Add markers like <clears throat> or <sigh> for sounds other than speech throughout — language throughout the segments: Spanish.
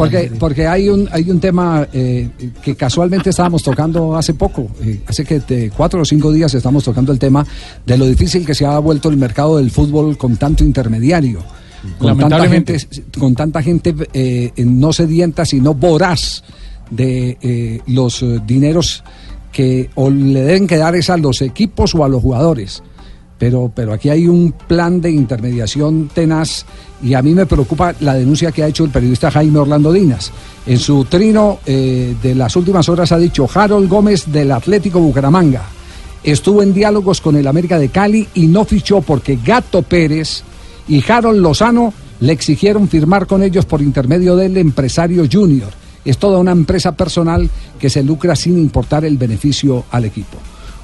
Porque, porque hay un hay un tema eh, que casualmente estábamos tocando hace poco, eh, hace que de cuatro o cinco días estamos tocando el tema de lo difícil que se ha vuelto el mercado del fútbol con tanto intermediario. Con tanta gente, con tanta gente eh, no sedienta, sino voraz de los dineros que o le deben quedar es a los equipos o a los jugadores pero, pero aquí hay un plan de intermediación tenaz y a mí me preocupa la denuncia que ha hecho el periodista Jaime Orlando Dinas. En su trino eh, de las últimas horas ha dicho Harold Gómez del Atlético Bucaramanga. Estuvo en diálogos con el América de Cali y no fichó porque Gato Pérez y Harold Lozano le exigieron firmar con ellos por intermedio del empresario Junior. Es toda una empresa personal que se lucra sin importar el beneficio al equipo.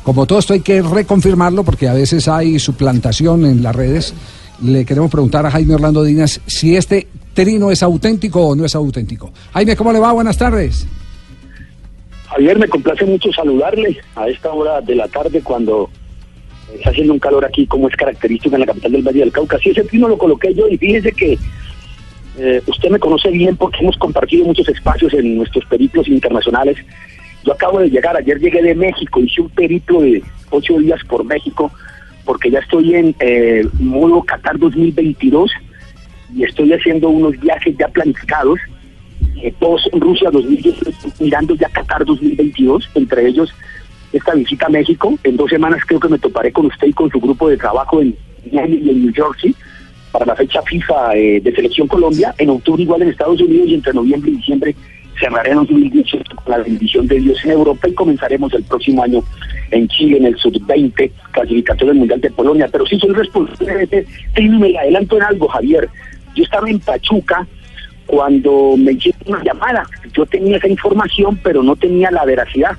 Como todo esto hay que reconfirmarlo porque a veces hay suplantación en las redes. Le queremos preguntar a Jaime Orlando Dinas si este trino es auténtico o no es auténtico. Jaime, ¿cómo le va? Buenas tardes. Javier, me complace mucho saludarle a esta hora de la tarde cuando está haciendo un calor aquí como es característico en la capital del Valle del Cauca. Sí, ese trino lo coloqué yo y fíjese que eh, usted me conoce bien porque hemos compartido muchos espacios en nuestros periplos internacionales yo acabo de llegar, ayer llegué de México, hice un periplo de ocho días por México, porque ya estoy en eh, modo Qatar 2022 y estoy haciendo unos viajes ya planificados, eh, todos en Rusia 2018, mirando ya Qatar 2022, entre ellos esta visita a México. En dos semanas creo que me toparé con usted y con su grupo de trabajo en Miami y en New Jersey para la fecha FIFA eh, de Selección Colombia, en octubre igual en Estados Unidos y entre noviembre y diciembre cerraré en 2018 con la bendición de Dios en Europa y comenzaremos el próximo año en Chile, en el Sub-20, clasificatorio del Mundial de Polonia. Pero sí soy responsable de me adelanto en algo, Javier. Yo estaba en Pachuca cuando me hicieron una llamada. Yo tenía esa información, pero no tenía la veracidad.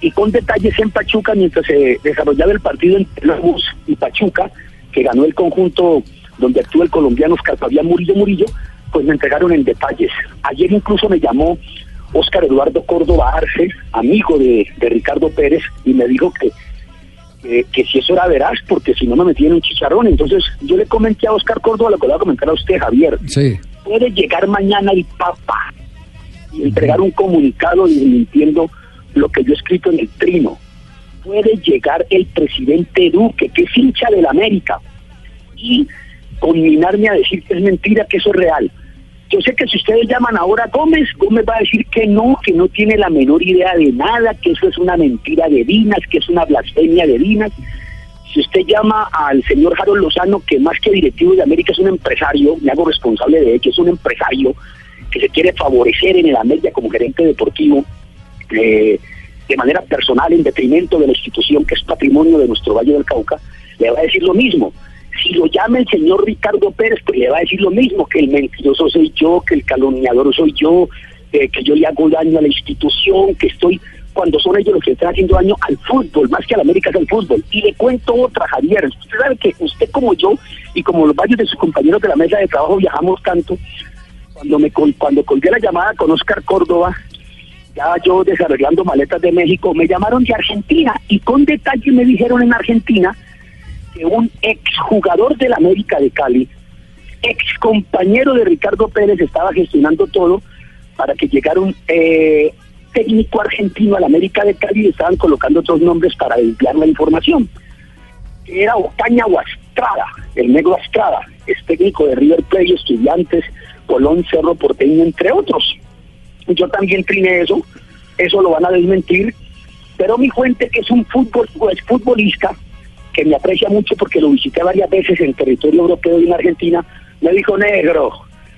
Y con detalles en Pachuca, mientras se desarrollaba el partido entre Lobos y Pachuca, que ganó el conjunto donde actúa el colombiano Oscar Fabián Murillo Murillo, pues me entregaron en detalles. Ayer incluso me llamó Óscar Eduardo Córdoba Arce, amigo de, Ricardo Pérez, y me dijo que, que, si eso era veraz, porque si no me metían un chicharrón. Entonces yo le comenté a Óscar Córdoba lo que le voy a comentar a usted, Javier. Sí. Puede llegar mañana el Papa y entregar un comunicado desmintiendo lo que yo he escrito en el trino. Puede llegar el presidente Duque, que es hincha del América, y conminarme a decir que es mentira, que eso es real. Yo sé que si ustedes llaman ahora a Gómez, Gómez va a decir que no, que no tiene la menor idea de nada, que eso es una mentira de Dinas, que es una blasfemia de Dinas. Si usted llama al señor Harold Lozano, que más que directivo de América es un empresario, me hago responsable de él, es un empresario que se quiere favorecer en el América como gerente deportivo, eh, de manera personal en detrimento de la institución que es patrimonio de nuestro Valle del Cauca, le va a decir lo mismo. Si lo llama el señor Ricardo Pérez, pues le va a decir lo mismo, que el mentiroso soy yo, que el calumniador soy yo, eh, que yo le hago daño a la institución, que estoy, cuando son ellos los que están haciendo daño al fútbol, más que a la América es al fútbol. Y le cuento otra, Javier, usted sabe que usted como yo y como los varios de sus compañeros de la mesa de trabajo viajamos tanto, cuando me cuando colgué la llamada con Oscar Córdoba, ya yo desarrollando maletas de México, me llamaron de Argentina y con detalle me dijeron en Argentina que un exjugador del América de Cali, ex compañero de Ricardo Pérez, estaba gestionando todo para que llegara un eh, técnico argentino al América de Cali y estaban colocando otros nombres para enviar la información. Era Ocaña Astrada, el negro Astrada, es técnico de River Plate, estudiantes, Colón, Cerro Porteño, entre otros. Yo también triné eso, eso lo van a desmentir, pero mi fuente, que es un fútbol, es futbolista, que me aprecia mucho porque lo visité varias veces en territorio europeo y en Argentina, me dijo, negro,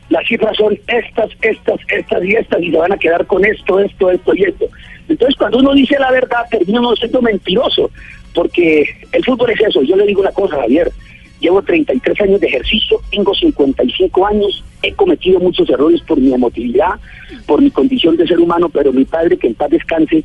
las cifras son estas, estas, estas y estas, y se van a quedar con esto, esto, esto y esto. Entonces, cuando uno dice la verdad, termina uno siendo mentiroso, porque el fútbol es eso. Yo le digo una cosa, Javier, llevo 33 años de ejercicio, tengo 55 años, he cometido muchos errores por mi emotividad, por mi condición de ser humano, pero mi padre, que en paz descanse,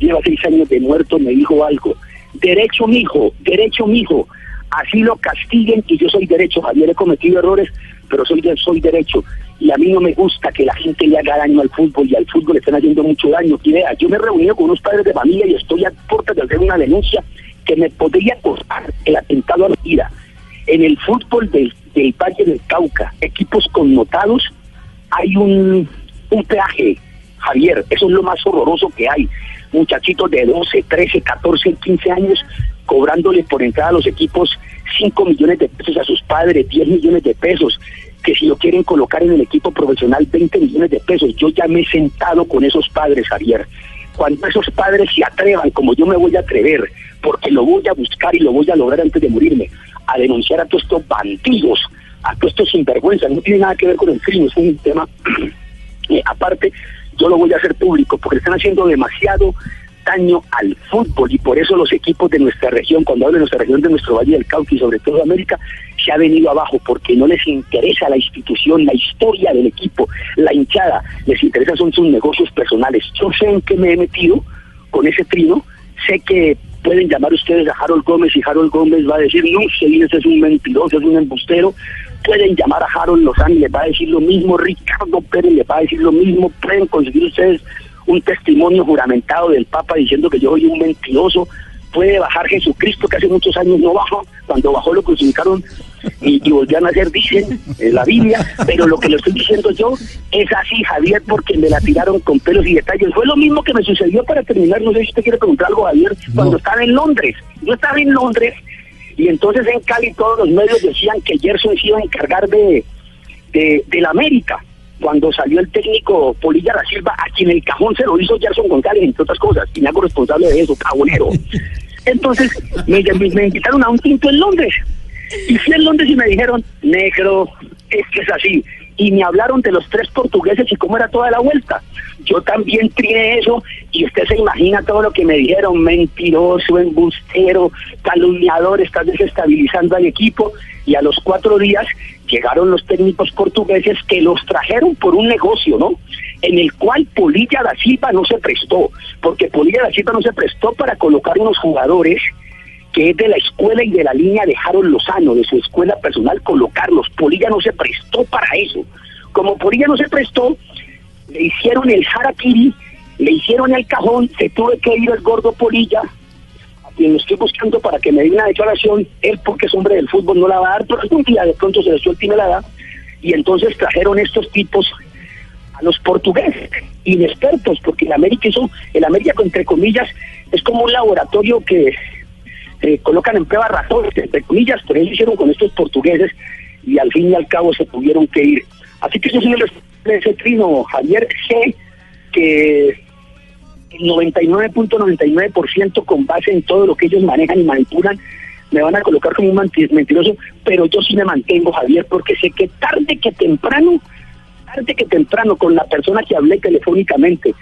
lleva seis años de muerto, me dijo algo derecho mijo, derecho mijo, así lo castiguen y yo soy derecho, Javier he cometido errores, pero soy, soy derecho y a mí no me gusta que la gente le haga daño al fútbol y al fútbol le están haciendo mucho daño. Yo me he reunido con unos padres de familia y estoy a puerta de hacer una denuncia que me podría costar el atentado a la vida. En el fútbol del, del Valle del Cauca, equipos connotados, hay un un peaje, Javier, eso es lo más horroroso que hay. Muchachitos de 12, 13, 14, 15 años cobrándole por entrada a los equipos 5 millones de pesos a sus padres, 10 millones de pesos, que si lo quieren colocar en el equipo profesional 20 millones de pesos. Yo ya me he sentado con esos padres, Javier. Cuando esos padres se atrevan, como yo me voy a atrever, porque lo voy a buscar y lo voy a lograr antes de morirme, a denunciar a todos estos bandidos, a todos estos sinvergüenzas, no tiene nada que ver con el crimen, es un tema <clears throat> eh, aparte, yo lo voy a hacer público, porque están haciendo demasiado daño al fútbol y por eso los equipos de nuestra región, cuando hablo de nuestra región, de nuestro Valle del Cauca y sobre todo América, se ha venido abajo porque no les interesa la institución, la historia del equipo, la hinchada, les interesa son sus negocios personales. Yo sé en qué me he metido con ese trino, sé que pueden llamar ustedes a Harold Gómez y Harold Gómez va a decir, no, ese es un mentiroso, es un embustero, pueden llamar a Harold Lozano y les va a decir lo mismo, Ricardo Pérez les va a decir lo mismo, pueden conseguir ustedes un testimonio juramentado del Papa diciendo que yo soy un mentiroso, puede bajar Jesucristo, que hace muchos años no bajó, cuando bajó lo crucificaron y, y volvían a hacer, dicen en la Biblia, pero lo que le estoy diciendo yo es así, Javier, porque me la tiraron con pelos y detalles. Fue lo mismo que me sucedió para terminar, no sé si usted quiere preguntar algo, Javier, cuando estaba en Londres. Yo estaba en Londres y entonces en Cali todos los medios decían que Gerson se iba a encargar de, de, de la América cuando salió el técnico Polilla da Silva, a quien el cajón se lo hizo Gerson González, entre otras cosas, y me hago responsable de eso, cabonero. <laughs> Entonces me, me, invitaron a un tinto en Londres. Y fui en Londres y me dijeron, negro, es que es así. Y me hablaron de los tres portugueses y cómo era toda la vuelta. Yo también trié eso y usted se imagina todo lo que me dijeron, mentiroso, embustero, calumniador, estás desestabilizando al equipo. Y a los cuatro días llegaron los técnicos portugueses que los trajeron por un negocio, ¿no? En el cual Polilla da Silva no se prestó, porque Polilla da Silva no se prestó para colocar unos jugadores que es de la escuela y de la línea de Harold Lozano, de su escuela personal, colocarlos. Polilla no se prestó para eso. Como Polilla no se prestó, le hicieron el harakiri, le hicieron el cajón, se tuve que ir el gordo Polilla, y lo estoy buscando para que me dé una declaración, él porque es hombre del fútbol no la va a dar, pero algún día de pronto se le suelta y me la da, y entonces trajeron estos tipos a los portugueses, inexpertos, porque el América eso, el América entre comillas, es como un laboratorio que eh, colocan en prueba ratones, entre comillas, pero ellos hicieron con estos portugueses y al fin y al cabo se tuvieron que ir. Así que eso es un ese trino, Javier, sé que 99.99% con base en todo lo que ellos manejan y manipulan, me van a colocar como un mentiroso, pero yo sí me mantengo, Javier, porque sé que tarde que temprano, tarde que temprano, con la persona que hablé telefónicamente,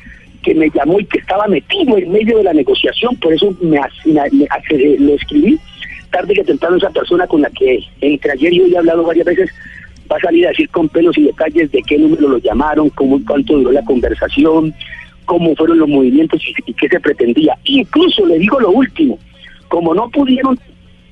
que me llamó y que estaba metido en medio de la negociación, por eso me, lo escribí, tarde que temprano esa persona con la que entre ayer y hoy he hablado varias veces, va a salir a decir con pelos y detalles de qué número lo llamaron, cómo, cuánto duró la conversación, cómo fueron los movimientos y, qué se pretendía. Incluso le digo lo último, como no pudieron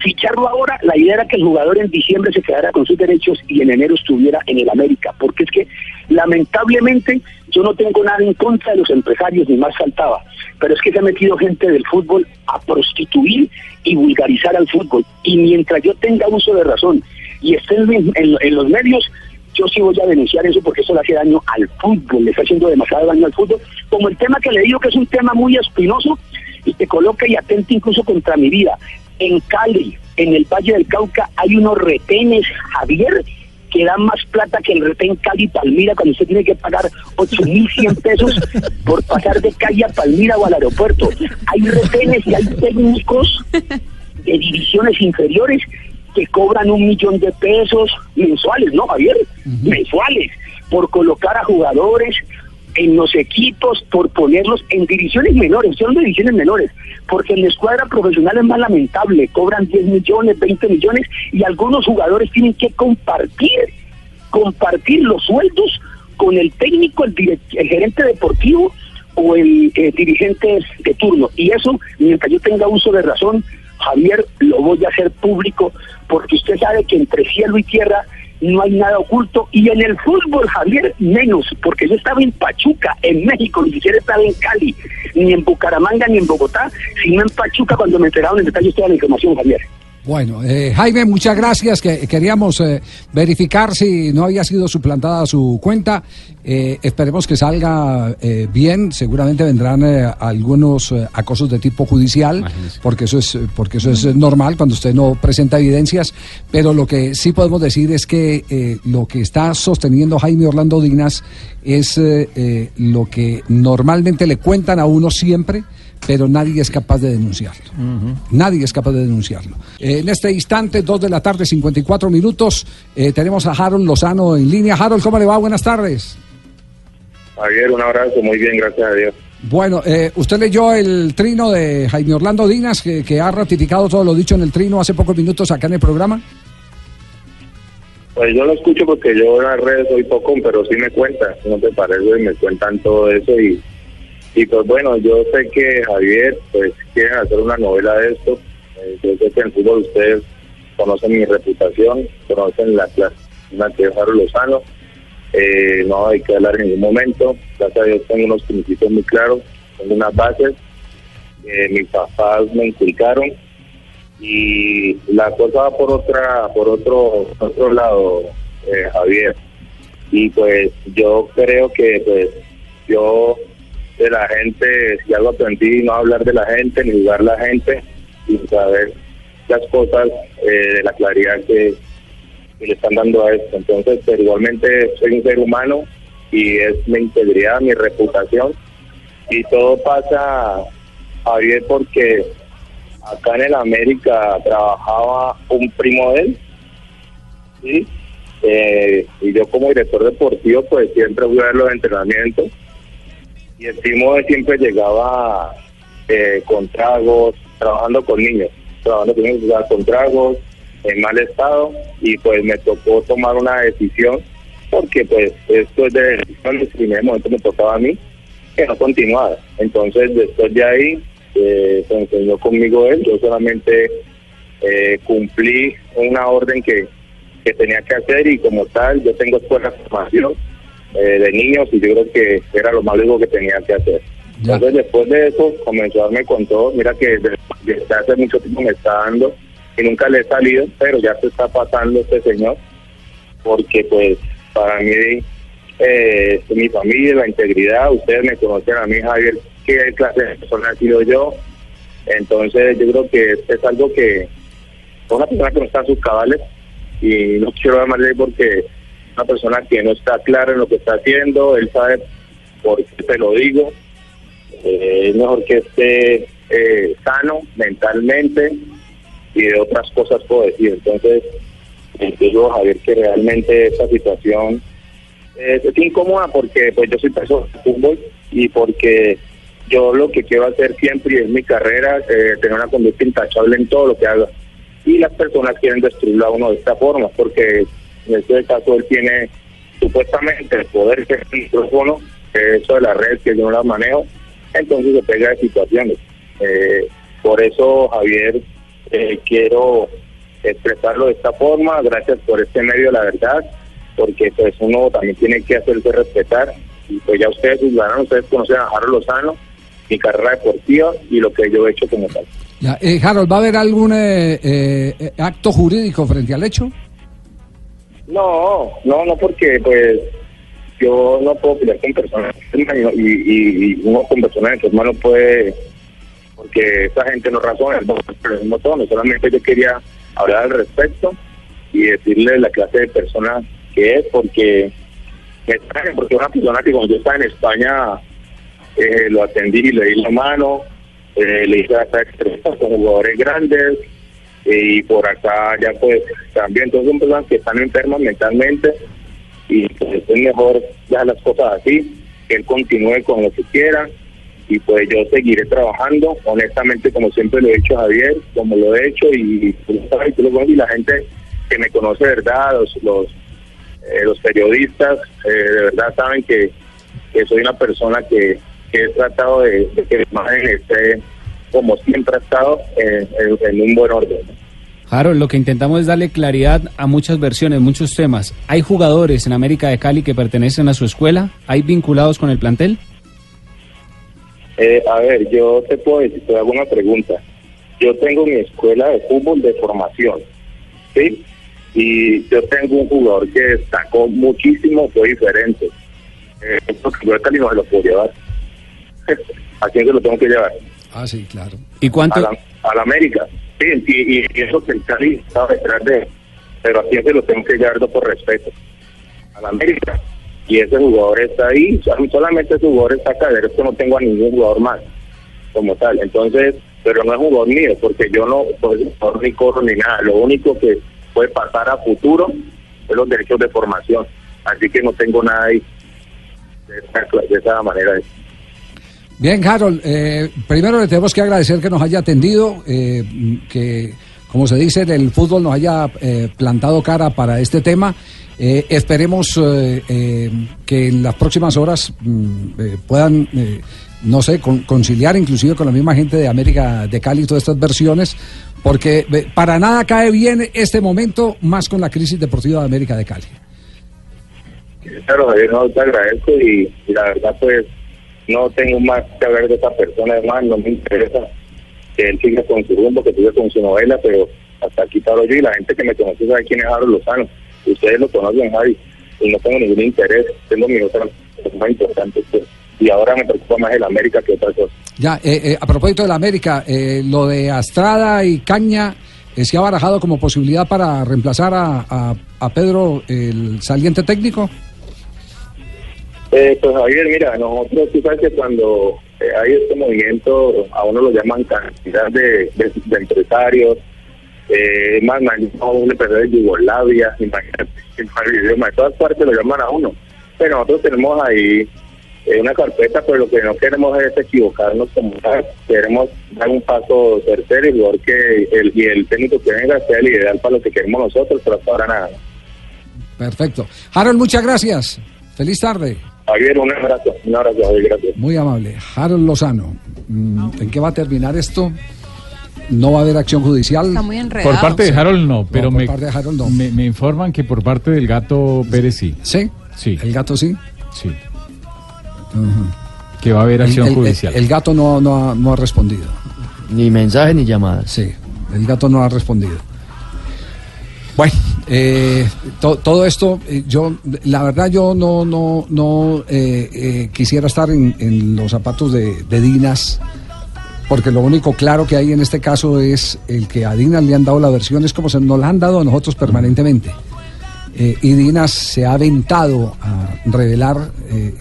ficharlo ahora, la idea era que el jugador en diciembre se quedara con sus derechos y en enero estuviera en el América, porque es que lamentablemente yo no tengo nada en contra de los empresarios, ni más faltaba, pero es que se ha metido gente del fútbol a prostituir y vulgarizar al fútbol, y mientras yo tenga uso de razón y estén en los medios, yo sí voy a denunciar eso porque eso le hace daño al fútbol, le está haciendo demasiado daño al fútbol, como el tema que le digo que es un tema muy espinoso y que coloca y atenta incluso contra mi vida. En Cali, en el Valle del Cauca, hay unos retenes, Javier, que dan más plata que el retén Cali Palmira cuando usted tiene que pagar 8.100 pesos por pasar de calle a Palmira o al aeropuerto. Hay retenes y hay técnicos de divisiones inferiores que cobran un millón de pesos mensuales, ¿no, Javier? Mensuales, por colocar a jugadores en los equipos, por ponerlos en divisiones menores, son divisiones menores, porque en la escuadra profesional es más lamentable, cobran 10 millones, 20 millones y algunos jugadores tienen que compartir, compartir los sueldos con el técnico, el, gerente deportivo o el eh, dirigente de turno. Y eso, mientras yo tenga uso de razón, Javier, lo voy a hacer público porque usted sabe que entre cielo y tierra no hay nada oculto y en el fútbol, Javier, menos, porque yo estaba en Pachuca, en México, ni siquiera estaba en Cali, ni en Bucaramanga, ni en Bogotá, sino en Pachuca cuando me enteraron en detalle toda la información, Javier. Bueno, eh, Jaime, muchas gracias. Que queríamos eh, verificar si no había sido suplantada su cuenta Eh, esperemos que salga eh, bien. Seguramente vendrán eh, algunos acosos de tipo judicial, porque eso es porque eso es normal cuando usted no presenta evidencias. Pero lo que sí podemos decir es que lo que está sosteniendo Jaime Orlando Dinas es lo que normalmente le cuentan a uno siempre pero nadie es capaz de denunciarlo. Nadie es capaz de denunciarlo. Eh, en este instante, 2 de la tarde, 54 minutos, eh, tenemos a Harold Lozano en línea. Harold, ¿cómo le va? Buenas tardes. Javier, un abrazo, muy bien, gracias a Dios. Bueno, eh, usted leyó el trino de Jaime Orlando Dinas, que, que ha ratificado todo lo dicho en el trino hace pocos minutos acá en el programa. Pues yo lo escucho porque yo en las redes soy poco, pero sí me cuentan, no te parece, y me cuentan todo eso y, y pues bueno, yo sé que Javier, pues quieren hacer una novela de esto, eh, yo sé que en fútbol ustedes conocen mi reputación, conocen la clase, una que Harold Lozano, eh, no hay que hablar en ningún momento, gracias a Dios tengo unos principios muy claros, tengo unas bases, que mis papás me inculcaron. Y la cosa va por otra por otro otro lado eh, Javier. Y pues yo creo que pues yo de la gente si algo aprendí no hablar de la gente ni jugar la gente y saber las cosas eh, de la claridad que, que le están dando a esto. Entonces pero igualmente soy un ser humano y es mi integridad mi reputación. Y todo pasa Javier porque acá en el América trabajaba un primo de él. Eh, y yo como director deportivo pues siempre fui a ver los entrenamientos y el él siempre llegaba eh, con tragos, trabajando con niños, trabajando con niños con tragos, en mal estado y pues me tocó tomar una decisión porque pues esto es de decisiones y en ese momento me tocaba a mí que no continuara. Entonces después de ahí eh, se enseñó conmigo él, yo solamente eh, cumplí una orden que, que tenía que hacer y como tal yo tengo escuela de formación eh, de niños y yo creo que era lo más lógico que tenía que hacer. Ya. Entonces después de eso comenzó a darme con todo, mira que desde, desde hace mucho tiempo me está dando y nunca le he salido, pero ya se está pasando este señor porque pues para mí eh, mi familia, la integridad, ustedes me conocen a mí Javier qué clase de persona he sido yo. Entonces yo creo que es algo que una persona que no está en sus cabales y no quiero llamarle porque una persona que no está clara en lo que está haciendo, él sabe por qué te lo digo, eh, es mejor que esté eh, sano mentalmente y de otras cosas puedo decir. Entonces, eh, digo Javier que realmente esta situación es incómoda porque pues yo soy persona de fútbol y porque yo lo que quiero hacer siempre es mi carrera, eh, tener una conducta intachable en todo lo que haga. Y las personas quieren destruirlo a uno de esta forma, porque en este caso él tiene supuestamente el poder que es el micrófono, que eso de la red que yo no la manejo, entonces se pega de situaciones. Eh, por eso, Javier, eh, quiero expresarlo de esta forma, gracias por este medio, la verdad, porque pues uno también tiene que hacerse respetar, y pues ya ustedes, ciudadanos, ustedes conocen a Harold Lozano, mi carrera deportiva y lo que yo he hecho como tal. Eh, Harold, ¿va a haber algún eh, eh, acto jurídico frente al hecho? No, no, no, porque pues yo no puedo pelear con personas y, y, y uno con personas enfermas no puede, porque esa gente no razona pero tono, solamente yo quería hablar al respecto y decirle la clase de persona que es, porque me extraña, porque una persona que cuando yo estaba en España eh, lo atendí le di la mano, eh, le hice hasta con jugadores grandes y por acá ya pues también entonces son personas que están enfermas mentalmente y pues es mejor dejar las cosas así, que él continúe con lo que quiera y pues yo seguiré trabajando. Honestamente como siempre lo he hecho Javier, como lo he hecho y, y la gente que me conoce verdad, los, los, eh, los periodistas eh, de verdad saben que, que soy una persona que, que he tratado de, de que la imagen esté como siempre ha estado en, en- en un buen orden. Harold, lo que intentamos es darle claridad a muchas versiones, muchos temas. ¿Hay jugadores en América de Cali que pertenecen a su escuela? ¿Hay vinculados con el plantel? Eh, a ver, yo te puedo decir, te hago una pregunta. Yo tengo mi escuela de fútbol de formación, ¿sí? Y yo tengo un jugador que destacó muchísimo, fue diferente. Eh, porque yo de Cali no se lo puedo llevar. <laughs> ¿A quién se lo tengo que llevar? Ah, sí, claro. ¿Y cuánto? A la, a la América. Sí, y, eso que el Cali estaba detrás de él. Pero a quién se lo tengo que llevar no por respeto. A la América. Y ese jugador está ahí. sol- Solamente ese jugador está acá. De resto no tengo a ningún jugador más como tal. Entonces, pero no es jugador mío, porque yo no soy jugador ni corro ni nada. Lo único que puede pasar a futuro es los derechos de formación. Así que no tengo nada ahí de esa, de esa manera. Bien, Harold, eh, primero le tenemos que agradecer que nos haya atendido, eh, que, como se dice, el fútbol nos haya eh, plantado cara para este tema. Eh, esperemos eh, eh, que en las próximas horas mm, puedan, no sé, con- conciliar inclusive con la misma gente de América de Cali todas estas versiones, porque para nada cae bien este momento, más con la crisis deportiva de América de Cali. Claro, Javier, no te agradezco y la verdad pues no tengo más que hablar de esa persona, además no me interesa que él siga con su rumbo, que siga con su novela, pero hasta aquí paro yo y la gente que me conoce sabe quién es Harold Lozano. Ustedes lo conocen, Javi, y no tengo ningún interés, tengo mi otra cosa más importante. pues, y ahora me preocupa más el América que otra cosa. Ya, eh, eh, a propósito de la América, eh, lo de Astrada y Caña eh, se ha barajado como posibilidad para reemplazar a- a Pedro, el saliente técnico. Eh, pues Javier, mira, nosotros, tú que cuando eh, hay este movimiento, a uno lo llaman cantidad de, empresarios, eh, más un empresario de Yugoslavia, imagínate, de todas partes lo llaman a uno. Pero nosotros tenemos ahí eh, una carpeta, pero lo que no queremos es equivocarnos como tal. Queremos dar un paso tercero y que el, y el técnico que venga sea el ideal para lo que queremos nosotros, pero hasta ahora nada. Perfecto. Harold, muchas gracias. Feliz tarde. Javier, un abrazo, un abrazo, Javier, gracias. Muy amable. Harold Lozano. Mm, ¿En qué va a terminar esto? No va a haber acción judicial. Está muy enredado. Por parte de Harold no, pero por me, parte de Harold no. me, me informan que por parte del gato Pérez sí. ¿Sí? Sí. El gato sí. Sí. Que va a haber acción el- judicial. el gato no, no, ha, no ha respondido. Ni mensajes ni llamadas. Sí, el gato no ha respondido. Bueno, eh, to- todo esto, eh, yo, la verdad, yo no, no, no eh, eh, quisiera estar en, los zapatos de, Dinas, porque lo único claro que hay en este caso es el que a Dinas le han dado la versión, es como se nos la han dado a nosotros permanentemente. Y Dinas se ha aventado a revelar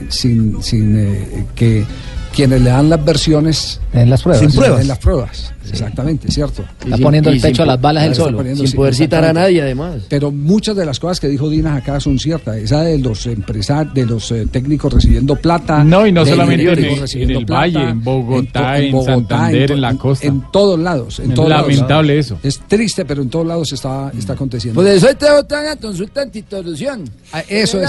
sin, sin que quienes le dan las versiones En las pruebas. sin pruebas. En las pruebas, exactamente, cierto. Está sin- poniendo y el pecho a las balas él solo. poniendo- Sin sí, poder citar a nadie, además. Pero muchas de las cosas que dijo Dinas acá son ciertas. Esa de los empresarios, de los eh, técnicos recibiendo plata. No, y no de solamente en técnicos el- recibiendo en el Valle, en Bogotá, en Santander, to- en la costa. En todos lados. En Es todos lados. lamentable eso. Es triste, pero en todos lados está, está aconteciendo. Por eso te votan a consulta antitolución. Ah, eso es.